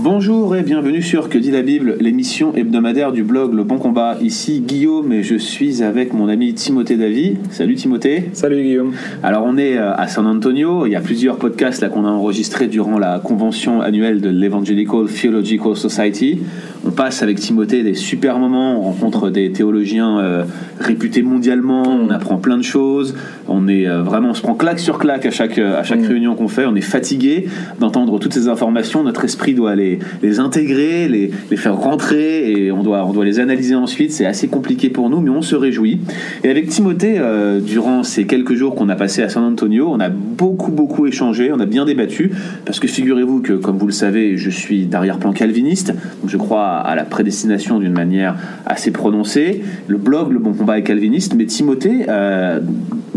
Bonjour et bienvenue sur Que dit la Bible, l'émission hebdomadaire du blog Le Bon Combat. Ici Guillaume et je suis avec mon ami Timothée Davy. Salut Timothée. Salut Guillaume. Alors on est euh, à San Antonio, il y a plusieurs podcasts là qu'on a enregistrés durant la convention annuelle de l'Evangelical Theological Society. On passe avec Timothée des super moments, on rencontre des théologiens euh, réputés mondialement, on apprend plein de choses, on est euh, vraiment, on se prend claque sur claque à chaque, à chaque Mm. réunion qu'on fait, on est fatigué d'entendre toutes ces informations, notre esprit doit les, intégrer, les, les faire rentrer et on doit, on doit les analyser ensuite, c'est assez compliqué pour nous mais on se réjouit. Et avec Timothée, euh, durant ces quelques jours qu'on a passés à San Antonio, on a beaucoup beaucoup échangé, on a bien débattu, parce que figurez-vous que comme vous le savez, je suis d'arrière-plan calviniste, donc je crois à la prédestination d'une manière assez prononcée. Le blog Le Bon Combat est calviniste, mais Timothée, euh,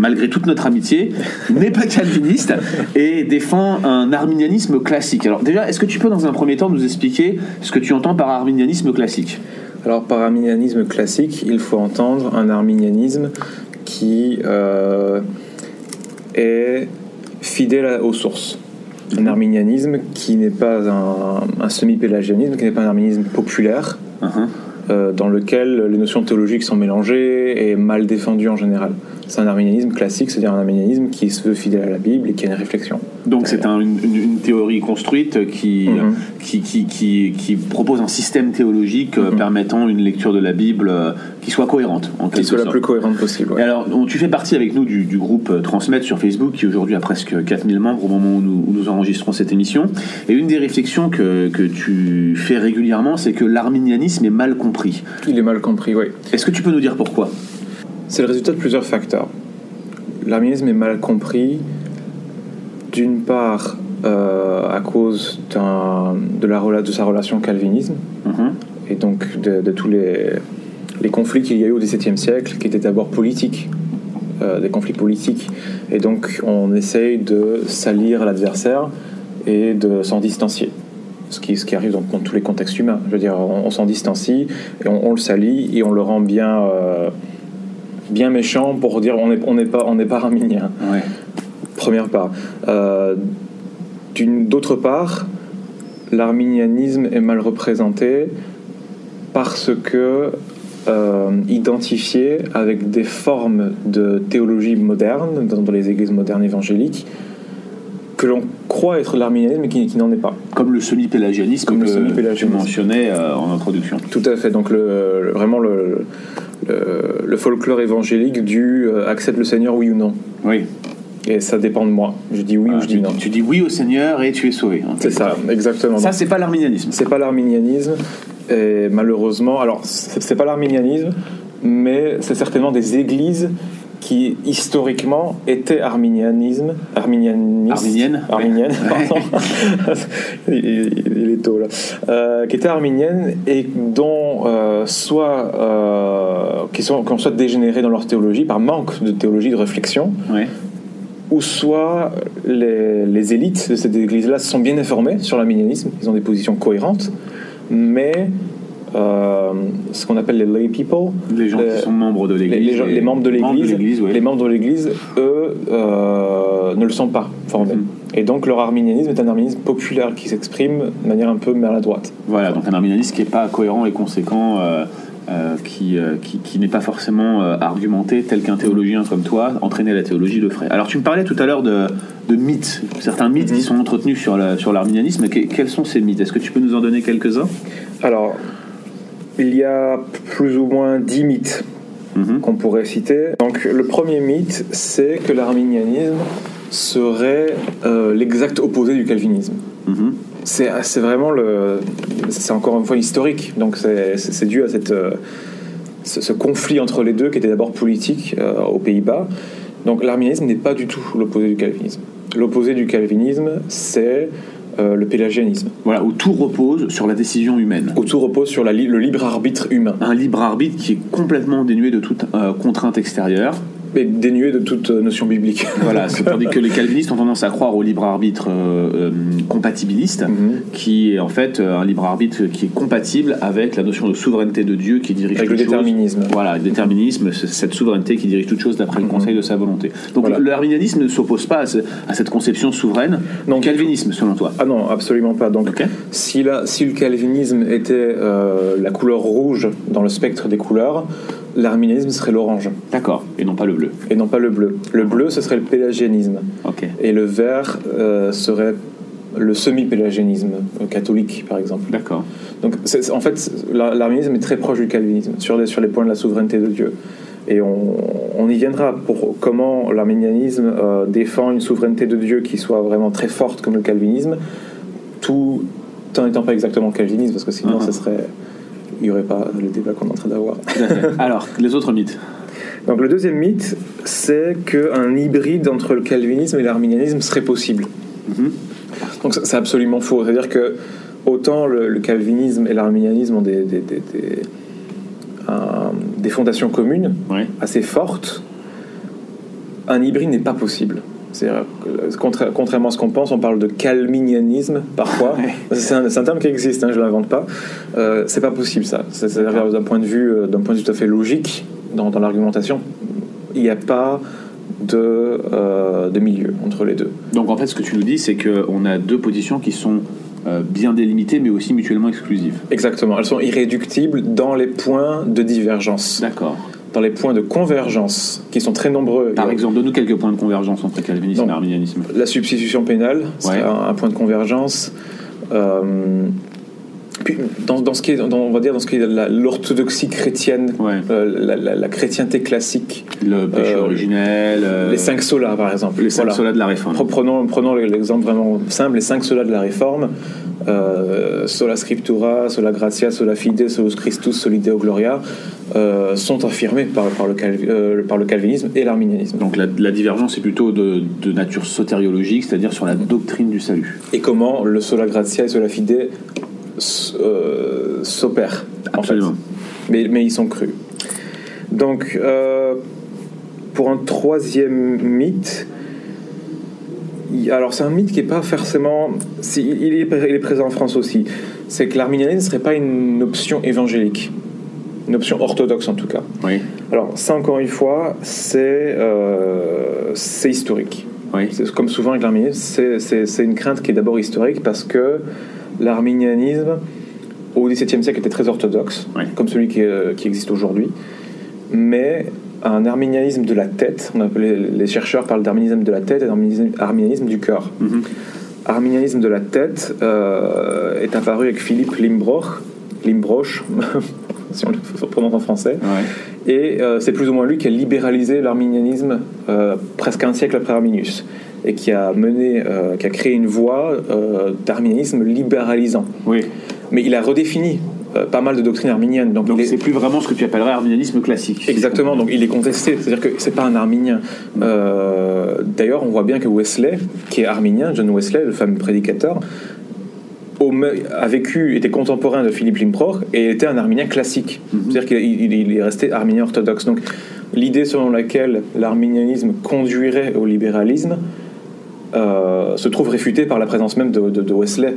malgré toute notre amitié, n'est pas calviniste et défend un arminianisme classique. Alors déjà, est-ce que tu peux dans un premier temps nous expliquer ce que tu entends par arminianisme classique? Alors par arminianisme classique, il faut entendre un arminianisme qui euh, est fidèle aux sources. Un arminianisme qui n'est pas un, un semi-pélagianisme, qui n'est pas un arminianisme populaire, Mhm. Euh, dans lequel les notions théologiques sont mélangées et mal défendues en général. C'est un arminianisme classique, c'est-à-dire un arminianisme qui se veut fidèle à la Bible et qui a une réflexion. Donc c'est un- une, théorie construite qui, Mhm. qui, qui, qui, qui propose un système théologique euh, Mhm. permettant une lecture de la Bible euh, qui soit cohérente, en Qui soit la plus cohérente possible. ouais. Et alors, tu fais partie avec nous du, du groupe Transmettre sur Facebook, qui aujourd'hui a presque 4000 membres au moment où nous, où nous enregistrons cette émission. Et une des réflexions que, que tu fais régulièrement, c'est que l'arminianisme est mal compris. Il est mal compris, oui. Est-ce que tu peux nous dire pourquoi? C'est le résultat de plusieurs facteurs. L'arminianisme est mal compris, d'une part euh, à cause de, la, de sa relation au calvinisme, Mhm. et donc de, de tous les, les conflits qu'il y a eu au XVIIe siècle, qui étaient d'abord politiques, euh, des conflits politiques. Et donc on essaye de salir l'adversaire et de s'en distancier. Ce qui, ce qui arrive dans, dans tous les contextes humains. Je veux dire, on, on s'en distancie et on, on le salit et on le rend bien, euh, bien méchant pour dire on n'est on pas, on pas arminien. Ouais. Première part. Euh, D'autre part, l'arminianisme est mal représenté parce que euh, identifié avec des formes de théologie moderne dans, dans les églises modernes évangéliques que l'on croit être l'arminianisme mais qui, qui n'en est pas. Comme le semi-pélagianisme Comme le que tu semi-pélagianisme. mentionnais euh, en introduction. Tout à fait. Donc le, le- vraiment le, le, le folklore évangélique du euh, accepte le Seigneur oui ou non. Oui. Et ça dépend de moi. Je dis oui Voilà, ou je tu, dis non. tu dis oui au Seigneur et tu es sauvé. hein. C'est ça, exactement. Ça, c'est pas l'arminianisme. C'est pas l'arminianisme, et malheureusement, alors c'est c'est pas l'arminianisme, mais c'est certainement des églises qui historiquement étaient arminianisme, arminianisme, Arminienne, ouais. arminienne, Ouais. pardon. il, est tôt là, Euh, qui étaient arminiennes et dont euh, soit euh, qui sont qui ont soit dégénérées dans leur théologie par manque de théologie de réflexion, Ouais. ou soit les, les élites de cette église-là sont bien informées sur l'arminianisme, ils ont des positions cohérentes, mais euh, ce qu'on appelle les lay people, Les gens Les- qui sont membres de l'église. les gens- et- les membres de l'église, ouais. les membres de l'église, eux, euh, ne le sont pas formés. Mhm. Et donc leur arminianisme est un arminianisme populaire qui s'exprime de manière un peu maladroite. Voilà, donc un arminianisme qui n'est pas cohérent et conséquent, euh, euh, qui, euh, qui, qui n'est pas forcément euh, argumenté tel qu'un théologien comme toi, entraîné la théologie le ferait. Alors tu me parlais tout à l'heure de, de mythes, certains mythes Mhm. qui sont entretenus sur la- sur l'arminianisme. Que- quels sont ces mythes? Est-ce que tu peux nous en donner quelques-uns? Alors, il y a plus ou moins dix mythes Mhm. qu'on pourrait citer. Donc le premier mythe, c'est que l'arminianisme serait euh, l'exact opposé du calvinisme. Mhm. C'est vraiment le... C'est encore une fois historique, donc c'est dû à cette, euh, ce, ce conflit entre les deux qui était d'abord politique euh, aux Pays-Bas. Donc l'arminianisme n'est pas du tout l'opposé du calvinisme. L'opposé du calvinisme, c'est euh, le pélagianisme, Voilà, où tout repose sur la décision humaine. où tout repose sur la li- le libre arbitre humain. Un libre arbitre qui est complètement dénué de toute euh, contrainte extérieure. Dénué de toute notion biblique. Voilà, c'est tandis que les calvinistes ont tendance à croire au libre arbitre euh, euh, compatibiliste, Mhm. qui est en fait euh, un libre arbitre qui est compatible avec la notion de souveraineté de Dieu qui dirige Avec le chose. déterminisme. Voilà, le déterminisme, c'est cette souveraineté qui dirige toute chose d'après le conseil de sa volonté. Donc Voilà. le arminianisme ne s'oppose pas à, ce- à cette conception souveraine. Non, Donc calvinisme, selon toi? Ah non, absolument pas. Donc, si, la- si le calvinisme était euh, la couleur rouge dans le spectre des couleurs, l'arminianisme serait l'orange D'accord, et non pas le bleu. et non pas le bleu. Le bleu, ce serait le pélagianisme. Et le vert euh, serait le semi-pélagianisme euh, catholique, par exemple. D'accord. Donc, en fait, la- l'arminianisme est très proche du calvinisme sur les, sur les points de la souveraineté de Dieu. Et on, on y viendra pour comment l'arminianisme euh, défend une souveraineté de Dieu qui soit vraiment très forte comme le calvinisme, tout en n'étant pas exactement calvinisme, parce que sinon, Mhm. ça serait. Il n'y aurait pas le débat qu'on est en train d'avoir. Alors, les autres mythes. Donc, le deuxième mythe, c'est qu'un hybride entre le calvinisme et l'arminianisme serait possible. Mhm. Donc c'est c'est absolument faux. C'est-à-dire que autant le, le calvinisme et l'arminianisme ont des, des, des, des- un- des fondations communes Ouais. assez fortes, un hybride n'est pas possible. Contra- contrairement à ce qu'on pense, on parle de calminianisme parfois. C'est un, terme qui existe, hein, je ne l'invente pas. Euh, c'est pas possible ça. C'est- C'est-à-dire d'un point de vue, euh, d'un point de vue tout à fait logique dans, dans l'argumentation, il n'y a pas de, euh, de milieu entre les deux. Donc en fait, ce que tu nous dis, c'est qu'on a deux positions qui sont euh, bien délimitées, mais aussi mutuellement exclusives. Exactement, elles sont irréductibles dans les points de divergence. D'accord. Dans les points de convergence, qui sont très nombreux. Par exemple, donne-nous quelques points de convergence entre calvinisme et arminianisme. La substitution pénale, c'est Ouais. un, un point de convergence. Euh, puis, dans, dans ce qui est, dans- on va dire, dans ce qui est l'orthodoxie chrétienne, Ouais. euh, la, la- la chrétienté classique, Le péché Euh, originel. euh, les cinq solas par exemple. les cinq Voilà. solas de la réforme. Pre- Prenons, prenons l'exemple vraiment simple, les cinq solas de la Réforme, sola scriptura, sola gratia, sola fide, solus Christus, soli Deo gloria, euh, sont affirmés par, par, le, calvi- euh, par le calvinisme et l'arminianisme. Donc la, la divergence est plutôt de, de nature sotériologique, c'est-à-dire sur la doctrine du salut. Et comment le sola gratia et sola fide euh, s'opèrent. en Absolument. fait. Mais, mais ils sont crus. Donc, pour un troisième mythe, alors c'est un mythe qui n'est pas forcément. il, est, il est présent en France aussi. C'est que l'arminianisme ne serait pas une option évangélique. Une option orthodoxe en tout cas. Oui. Alors, ça encore une fois, c'est euh, historique. Oui. Comme souvent avec l'arminianisme, c'est- une crainte qui est d'abord historique parce que l'arminianisme, au XVIIe siècle, était très orthodoxe, comme celui qui, euh, qui existe aujourd'hui. Mais un arminianisme de la tête, on appelait, les chercheurs parlent d'arminianisme de la tête et d'arminianisme arminianisme du cœur. Mhm. Arminianisme de la tête euh, est apparu avec Philippe Limbroch, Limbroch, si on le prononce en français. Ouais. Et euh, c'est plus ou moins lui qui a libéralisé l'arminianisme euh, presque un siècle après Arminius et qui a mené, euh, qui a créé une voie d'arminianisme libéralisant. Oui. Mais il a redéfini euh, pas mal de doctrines arminiennes. Donc, il est- c'est plus vraiment ce que tu appellerais arminianisme classique. Exactement, donc il est contesté, c'est-à-dire que c'est pas un arminien. Euh, D'ailleurs, on voit bien que Wesley, qui est arminien, John Wesley, le fameux prédicateur, au a vécu, était contemporain de Philippe Limproch et était un arminien classique. C'est-à-dire qu'il il- il est resté arminien orthodoxe. Donc l'idée selon laquelle l'arminianisme conduirait au libéralisme euh, se trouve réfutée par la présence même de, de- de Wesley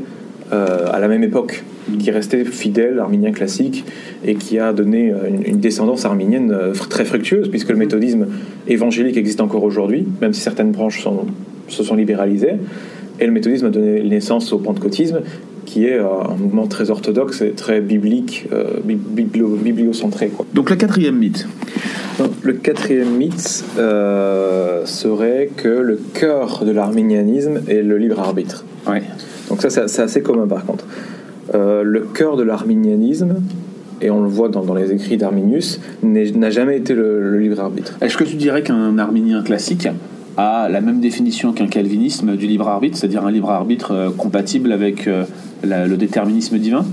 euh, à la même époque, qui restait fidèle, arminien classique, et qui a donné euh, une, une descendance arminienne fr- très fructueuse, puisque le méthodisme évangélique existe encore aujourd'hui, même si certaines branches sont- se sont libéralisées, et le méthodisme a donné naissance au pentecôtisme, qui est un mouvement très orthodoxe et très biblique, euh, bi- biblio- bibliocentré. Quoi. Donc le quatrième mythe. Le quatrième mythe euh, serait que le cœur de l'arminianisme est le libre arbitre. Ouais. Donc ça, c'est assez commun par contre. Euh, le cœur de l'arminianisme, et on le voit dans, dans les écrits d'Arminius, n'a jamais été le, le libre arbitre. Est-ce que tu dirais qu'un arminien classique a la même définition qu'un calvinisme du libre arbitre, c'est-à-dire un libre arbitre euh, compatible avec euh, la- le déterminisme divin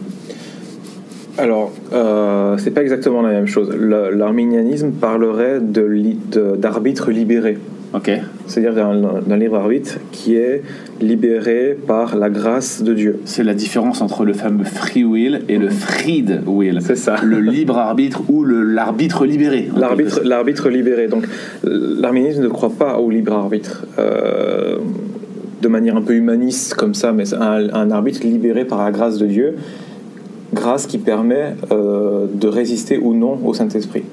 Alors, euh, c'est pas exactement la même chose. L'arminianisme parlerait li- d'arbitre libéré. Ok. c'est-à-dire d'un libre arbitre qui est libéré par la grâce de Dieu. C'est la différence entre le fameux free will et le freed will. C'est ça. Le libre arbitre ou l'arbitre libéré. L'arbitre, libéré. Donc, l'arménisme ne croit pas au libre arbitre euh, de manière un peu humaniste comme ça, mais un, un arbitre libéré par la grâce de Dieu, grâce qui permet euh, de résister ou non au Saint-Esprit.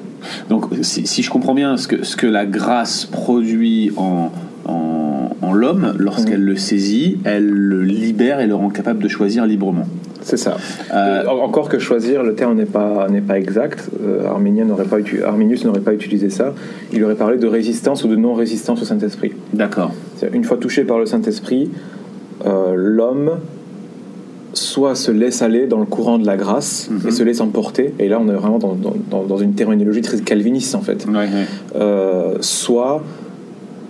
Donc, si, si je comprends bien, ce que, ce que la grâce produit en, en, en l'homme, lorsqu'elle le saisit, elle le libère et le rend capable de choisir librement. C'est ça. Euh, En- Encore que choisir, le terme n'est pas, n'est pas exact. Euh, Arminien n'aurait pas Arminius n'aurait pas utilisé ça. Il aurait parlé de résistance ou de non-résistance au Saint-Esprit. D'accord. Une fois touché par le Saint-Esprit, euh, l'homme soit se laisse aller dans le courant de la grâce Mhm. et se laisse emporter, et là on est vraiment dans, dans- une terminologie très calviniste en fait, Ouais, ouais. Euh, soit,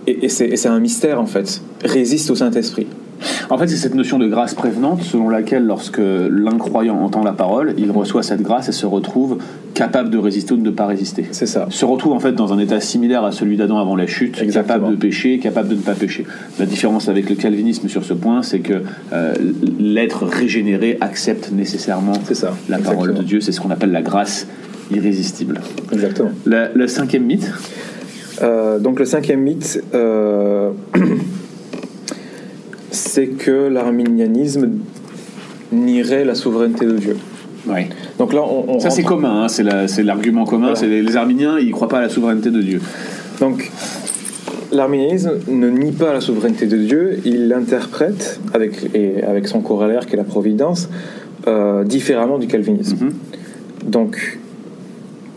et, et c'est un mystère en fait, résiste au Saint-Esprit. En fait, c'est cette notion de grâce prévenante selon laquelle, lorsque l'incroyant entend la parole, il reçoit cette grâce et se retrouve capable de résister ou de ne pas résister. C'est ça. Se retrouve en fait dans un état similaire à celui d'Adam avant la chute, Exactement. capable de pécher, capable de ne pas pécher. La différence avec le calvinisme sur ce point, c'est que euh, l'être régénéré accepte nécessairement ça. la parole de. Dieu. C'est ce qu'on appelle la grâce irrésistible. Exactement. Le cinquième mythe, Euh, donc le cinquième mythe, euh, c'est que l'arminianisme nierait la souveraineté de Dieu. Donc là, on, on ça c'est commun, hein, c'est la- c'est l'argument commun. Voilà. C'est les, les Arminiens, ils croient pas à la souveraineté de Dieu. Donc, l'arminianisme ne nie pas la souveraineté de Dieu, il l'interprète, avec, et avec son corollaire qui est la providence, euh, différemment du calvinisme. Mhm. Donc,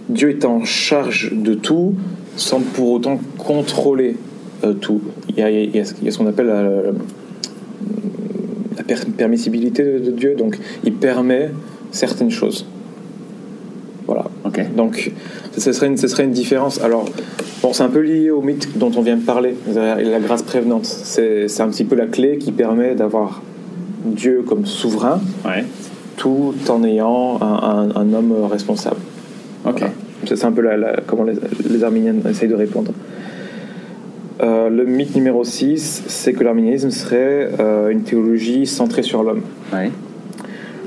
Dieu est en charge de tout sans pour autant contrôler euh, tout. Il y, a, il y a ce il y a ce qu'on appelle la, la per- permissibilité de, de Dieu, donc il permet certaines choses. Voilà. Donc, ce serait une, ce serait une différence. Alors, bon, c'est un peu lié au mythe dont on vient de parler, la grâce prévenante. C'est c'est un petit peu la clé qui permet d'avoir Dieu comme souverain, Ouais. tout en ayant un, un- un homme responsable. Ok. Voilà. C'est un peu la- la- comment les, les arminiens essayent de répondre. Euh, le mythe numéro 6, c'est que l'arminianisme serait euh, une théologie centrée sur l'homme. Ouais.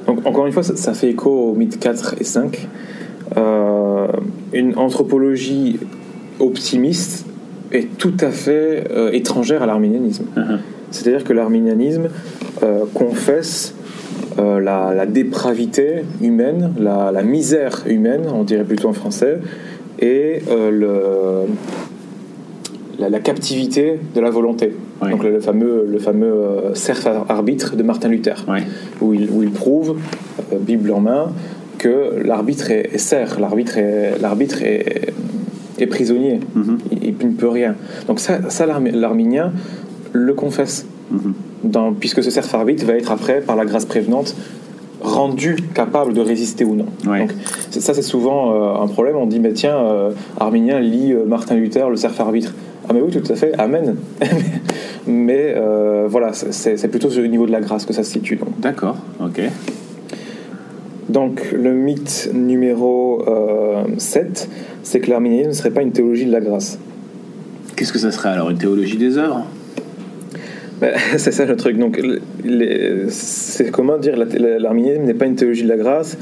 Donc, encore une fois, ça, ça fait écho au mythe 4 et 5. Euh, une anthropologie optimiste est tout à fait étrangère à l'arminianisme. Mhm. C'est-à-dire que l'arminianisme euh, confesse euh, la, la dépravité humaine, la, la misère humaine, on dirait plutôt en français, et euh, le, la, la captivité de la volonté. Oui. Donc le, le fameux, le fameux euh, cerf arbitre de Martin Luther où il, où il prouve, euh, Bible en main, que l'arbitre est, est serf, l'arbitre est, l'arbitre est, est prisonnier, Mhm. il, il ne peut rien. Donc ça, ça l'arminien le confesse, Mhm. Dans, puisque ce serf arbitre va être après, par la grâce prévenante, rendu capable de résister ou non. Ouais. Donc ça c'est souvent euh, un problème, on dit, mais tiens, euh, Arminien lit euh, Martin Luther, le serf arbitre. Ah mais oui, tout à fait, Amen. mais voilà, c'est plutôt sur le niveau de la grâce que ça se situe. D'accord. Ok. Donc, le mythe numéro euh, 7, c'est que l'arminianisme ne serait pas une théologie de la grâce. Qu'est-ce que ça serait alors Une théologie des œuvres? Ben, c'est ça le truc. Donc, c'est comment dire la- la- l'arminianisme n'est pas une théologie de la grâce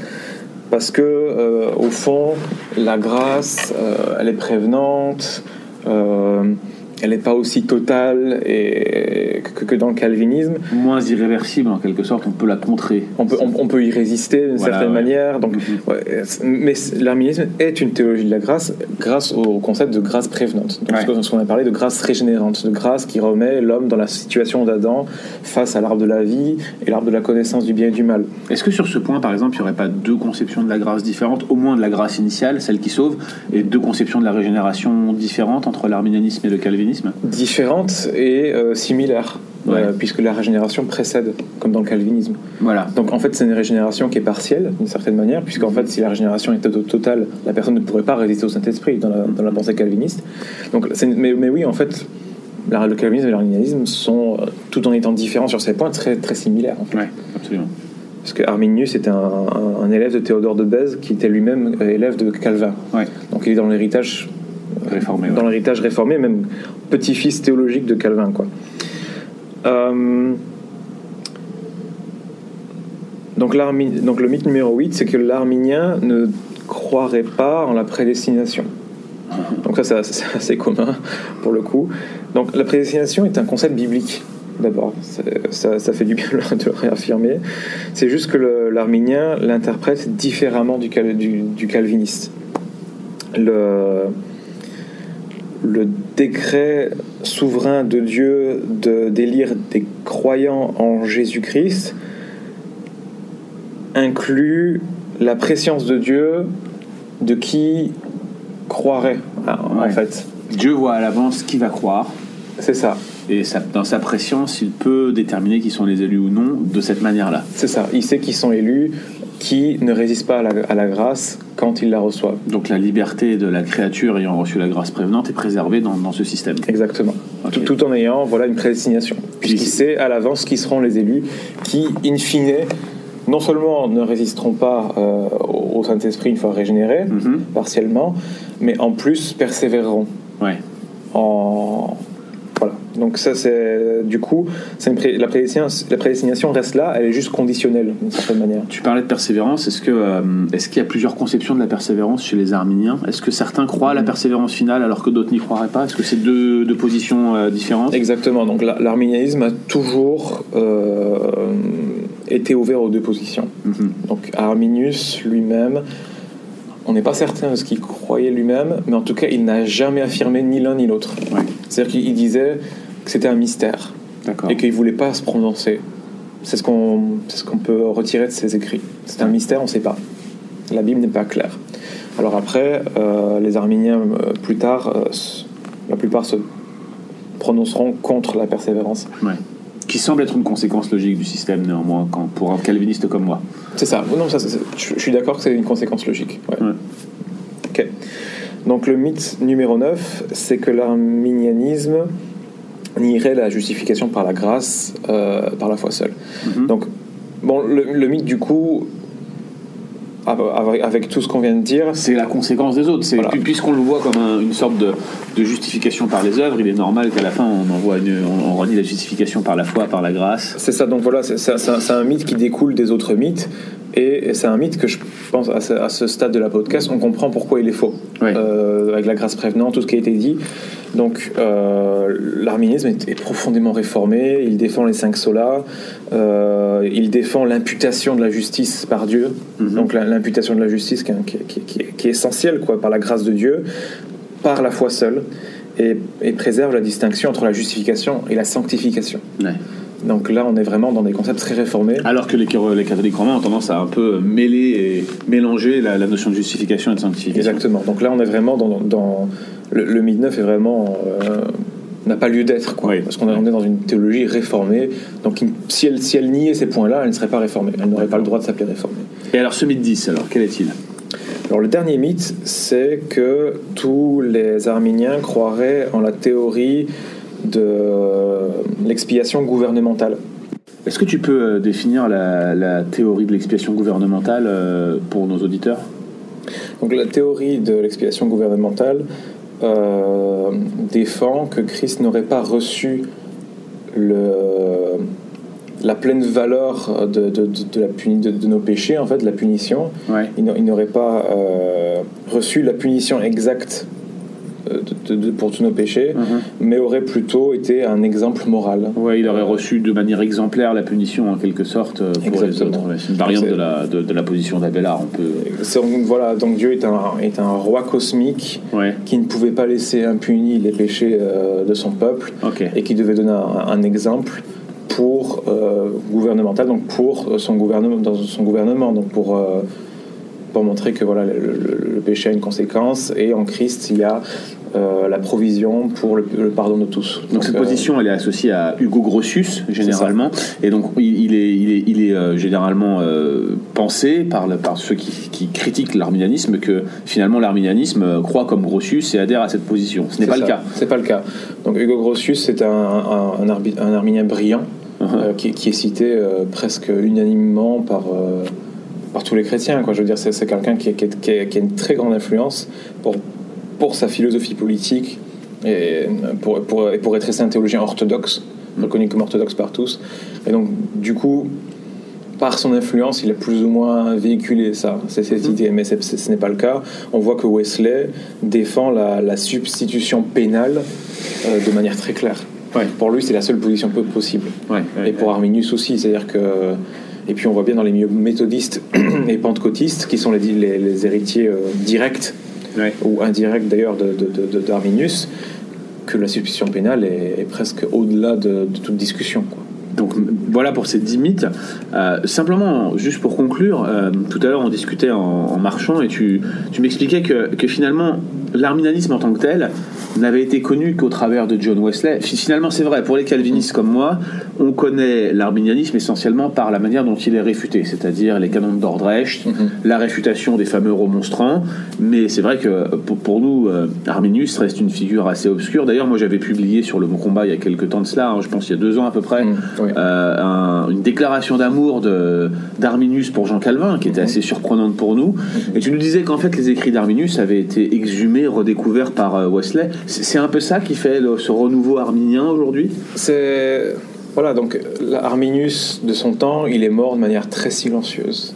parce que, euh, au fond, la grâce, euh, elle est prévenante. Elle n'est pas aussi totale et, que, que dans le calvinisme. Moins irréversible en quelque sorte, on peut la contrer. On peut, on, on peut y résister d'une Voilà, certaine ouais. manière. Donc, Mhm. ouais, mais l'arminianisme est une théologie de la grâce grâce au concept de grâce prévenante. Donc, Ouais. ce qu'on a parlé de grâce régénérante, de grâce qui remet l'homme dans la situation d'Adam face à l'arbre de la vie et l'arbre de la connaissance du bien et du mal. Est-ce que sur ce point, par exemple, il n'y aurait pas deux conceptions de la grâce différentes, au moins de la grâce initiale, celle qui sauve, et deux conceptions de la régénération différentes entre l'arminianisme et le calvinisme? Différente et euh, similaire, Ouais. euh, puisque la régénération précède, comme dans le calvinisme. Voilà. Donc en fait, c'est une régénération qui est partielle, d'une certaine manière, puisqu'en fait, si la régénération était to- totale, la personne ne pourrait pas résister au Saint-Esprit dans la, dans la pensée calviniste. Donc, mais, mais oui, en fait, la- le calvinisme et l'arminianisme sont, euh, tout en étant différents sur ces points, très, très similaires. en fait. Ouais, absolument. Parce que Arminius était un, un- un élève de Théodore de Bèze qui était lui-même euh, élève de Calvin. Ouais. Donc il est dans l'héritage Réformé, ouais. dans l'héritage réformé, même petit-fils théologique de Calvin. Quoi. Euh, donc, le mythe numéro 8, c'est que l'arminien ne croirait pas en la prédestination. Donc ça, c'est assez- c'est assez commun pour le coup. Donc la prédestination est un concept biblique. D'abord, ça, ça fait du bien de le réaffirmer. C'est juste que l'arminien l'interprète différemment du, cal- du- du calviniste. Le, le décret souverain de Dieu de d'élire des croyants en Jésus-Christ inclut la préscience de Dieu de qui croirait, ah, en Ouais. fait. Dieu voit à l'avance qui va croire. C'est ça. Et ça- dans sa préscience, il peut déterminer qui sont les élus ou non de cette manière-là. C'est ça. Il sait qu'ils sont élus, qui ne résistent pas à la, à la grâce quand ils la reçoivent. Donc la liberté de la créature ayant reçu la grâce prévenante est préservée dans, dans ce système. Exactement. Tout, tout en ayant voilà, une prédestination. Puisqu'il Puis- sait à l'avance qui seront les élus qui, in fine, non seulement ne résisteront pas euh, au Saint-Esprit une fois régénérés, Mhm. partiellement, mais en plus persévéreront. Ouais. en donc ça c'est du coup pré- la prédestination la prédestination reste là elle est juste conditionnelle d'une certaine manière Tu parlais de persévérance. Est-ce que euh, est-ce qu'il y a plusieurs conceptions de la persévérance chez les arminiens Est-ce que certains croient à la persévérance finale alors que d'autres n'y croiraient pas? Est-ce que c'est deux, deux positions euh, différentes? Exactement donc la- l'arminianisme a toujours euh, été ouvert aux deux positions Mhm. donc Arminius lui-même on n'est pas certain de ce qu'il croyait lui-même mais en tout cas il n'a jamais affirmé ni l'un ni l'autre Ouais. c'est-à-dire qu'il il disait que c'était un mystère et qu'il voulait pas se prononcer. C'est ce qu'on ce qu'on peut retirer de ses écrits. C'est un mystère, on ne sait pas. La Bible n'est pas claire. Alors après, euh, les Arméniens euh, plus tard, euh, la plupart se prononceront contre la persévérance. Ouais. Qui semble être une conséquence logique du système néanmoins quand, pour un calviniste comme moi. C'est ça. Non, ça, je je suis d'accord que c'est une conséquence logique. Ouais. Ouais. Ok. Donc le mythe numéro 9, c'est que l'arminianisme nierait la justification par la grâce, euh, par la foi seule. Mhm. Donc, bon, le, le mythe, du coup, av- avec, tout ce qu'on vient de dire, C'est la conséquence des autres. Voilà. Puisqu'on le voit comme un- une sorte de, de justification par les œuvres, il est normal qu'à la fin on, envoie une- on, on renie la justification par la foi, par la grâce. c'est ça. Donc voilà, c'est un mythe qui découle des autres mythes. Et c'est un mythe que je pense, à ce, à ce stade de la podcast, on comprend pourquoi il est faux. Euh, avec la grâce prévenante, tout ce qui a été dit. Donc, euh, l'arminisme est, est profondément réformé. Il défend les cinq solas. euh, il défend l'imputation de la justice par Dieu. Mhm. Donc, l'imputation de la justice qui, est- qui qui qui essentielle, quoi, par la grâce de Dieu, par la foi seule, et, et préserve la distinction entre la justification et la sanctification. Ouais. Donc là, on est vraiment dans des concepts très réformés. Alors que les, les catholiques romains ont tendance à un peu mêler et mélanger la, la notion de justification et de sanctification. Exactement. Donc là, on est vraiment dans, dans- le, le mythe neuf est vraiment euh, n'a pas lieu d'être, quoi. Oui. Parce qu'on est, dans une théologie réformée. Donc si elle, si elle niait ces points-là, elle ne serait pas réformée. Elle n'aurait pas le droit de s'appeler réformée. Et alors ce mythe 10, alors quel est-il? Alors le dernier mythe, c'est que tous les arméniens croiraient en la théorie de l'expiation gouvernementale. Est-ce que tu peux euh, définir la, la théorie de l'expiation gouvernementale euh, pour nos auditeurs? Donc la théorie de l'expiation gouvernementale euh, défend que Christ n'aurait pas reçu le, la pleine valeur de, de- de- de la puni- de, de nos péchés, en fait, de la punition. Ouais. Il n'a- il n'aurait pas euh, reçu la punition exacte de- de- de- pour tous nos péchés, mais aurait plutôt été un exemple moral. Ouais, il aurait reçu de manière exemplaire la punition en quelque sorte euh, pour les autres. C'est une variante C'est- de la, de, de la position d'Abélard. On peut. C'est- Voilà, donc Dieu est un, est un roi cosmique Ouais. qui ne pouvait pas laisser impunis les péchés euh, de son peuple. Et qui devait donner un, un exemple pour euh, gouvernemental, donc pour euh, son gouvernement, dans son gouvernement, donc pour euh, pour montrer que voilà le, le- le péché a une conséquence et en Christ il y a euh, la provision pour le, le pardon de tous. Donc cette euh, position, elle est associée à Hugo Grotius généralement, et donc il, est, il est, il est euh, généralement pensé par, par ceux qui, qui critiquent l'arminianisme que finalement l'arminianisme croit comme Grotius et adhère à cette position. Ce n'est pas le cas. C'est pas le cas. Donc Hugo Grotius c'est un, un, un, arminien brillant Uh-huh. qui, qui est cité presque unanimement par, par tous les chrétiens. Quoi. Je veux dire, c'est, quelqu'un qui, a une très grande influence pour pour sa philosophie politique et pour, pour, pour être un théologien orthodoxe, reconnu comme orthodoxe par tous. Et donc, du coup, par son influence, il a plus ou moins véhiculé ça, c'est cette mhm. idée, mais ce n'est pas le cas. On voit que Wesley défend la, substitution pénale euh, de manière très claire. Pour lui, c'est la seule position possible. et pour Arminius aussi, c'est-à-dire que. Et puis on voit bien dans les milieux méthodistes et pentecôtistes, qui sont les, les, héritiers euh, directs ou indirects d'ailleurs d'Arminius, que la substitution pénale est, presque au-delà de, de, toute discussion. Quoi. Donc voilà pour ces 10 mythes. Euh, simplement, juste pour conclure, euh, tout à l'heure on discutait en, marchant et tu, tu m'expliquais que, que, finalement l'arminianisme en tant que tel n'avait été connu qu'au travers de John Wesley. Finalement c'est vrai, pour les calvinistes comme moi, on connaît l'arminianisme essentiellement par la manière dont il est réfuté, c'est-à-dire les canons d'Ordrecht, mhm. la réfutation des fameux remonstrants, mais c'est vrai que pour, pour nous, euh, Arminius reste une figure assez obscure. D'ailleurs moi j'avais publié sur le Bon Combat il y a quelques temps de cela, hein, je pense il y a deux ans à peu près, mhm. Euh, une déclaration d'amour d'Arminius pour Jean Calvin, qui était mhm. assez surprenante pour nous. Et tu nous disais qu'en fait, les écrits d'Arminius avaient été exhumés, redécouverts par euh, Wesley. C'est un peu ça qui fait ce renouveau arminien aujourd'hui? C'est. Voilà, donc Arminius de son temps, il est mort de manière très silencieuse.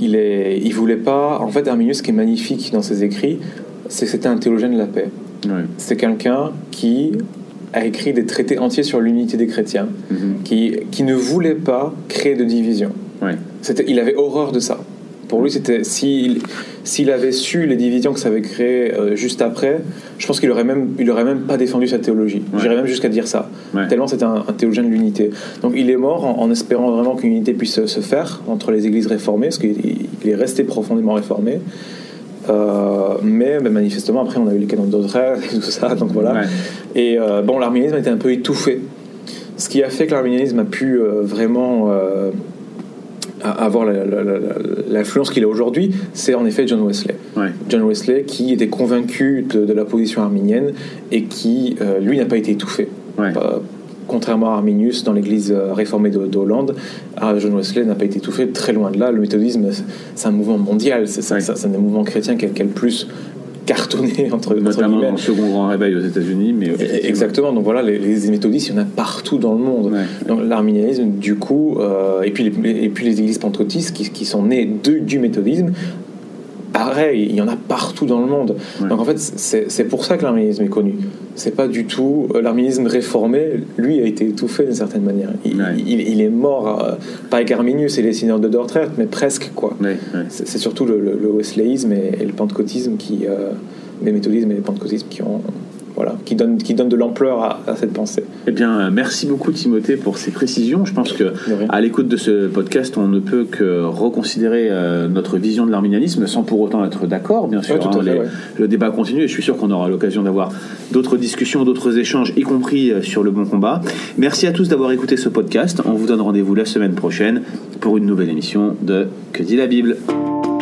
Il, est, il, voulait pas. En fait, Arminius, ce qui est magnifique dans ses écrits, c'est que c'était un théologien de la paix. C'est quelqu'un qui a écrit des traités entiers sur l'unité des chrétiens, mhm. qui, qui ne voulait pas créer de division. Il avait horreur de ça. Pour lui, c'était s'il, s'il avait su les divisions que ça avait créées euh, juste après, je pense qu'il aurait même, il aurait même pas défendu sa théologie. J'irais même jusqu'à dire ça. Tellement c'était un, théologien de l'unité. Donc il est mort en, espérant vraiment qu'une unité puisse se faire entre les églises réformées, parce qu'il est resté profondément réformé. Euh, mais manifestement, après, on a eu les canons d'Audrey et tout ça, donc voilà. Et euh, bon, l'arménisme était un peu étouffé. Ce qui a fait que l'arménisme a pu euh, vraiment avoir l'influence qu'il a aujourd'hui, c'est en effet John Wesley. John Wesley qui était convaincu de, la position arménienne et qui, lui, n'a pas été étouffé. Contrairement à Arminius dans l'église euh, réformée de, Hollande, John Wesley n'a pas été étouffé, très loin de là. Le méthodisme, c'est un mouvement mondial, c'est un mouvement chrétien qui a, le plus cartonné entre, Notamment dans le second grand réveil aux États-Unis. mais Exactement, donc voilà, les, méthodistes, il y en a partout dans le monde. Donc l'arminianisme, du coup, euh, et, puis les, et puis les églises pentecôtistes qui, qui sont nées de, du méthodisme, pareil, il y en a partout dans le monde. Donc en fait, c'est pour ça que l'arménisme est connu. C'est pas du tout. Euh, l'arménisme réformé, lui, a été étouffé d'une certaine manière. Il, est mort, euh, pas avec Arminius et les seigneurs de Dordrecht, mais presque, quoi. C'est surtout le, le, wesleyanisme et, le pentecôtisme qui. Euh, les méthodismes et le pentecôtisme qui ont, voilà, qui donne, qui donne de l'ampleur à, cette pensée. Eh bien, merci beaucoup Timothée pour ces précisions. Je pense que à l'écoute de ce podcast, on ne peut que reconsidérer euh, notre vision de l'arminianisme sans pour autant être d'accord, bien sûr. Hein, le débat continue et je suis sûr qu'on aura l'occasion d'avoir d'autres discussions, d'autres échanges, y compris euh, sur le bon combat. Merci à tous d'avoir écouté ce podcast. On vous donne rendez-vous la semaine prochaine pour une nouvelle émission de Que dit la Bible.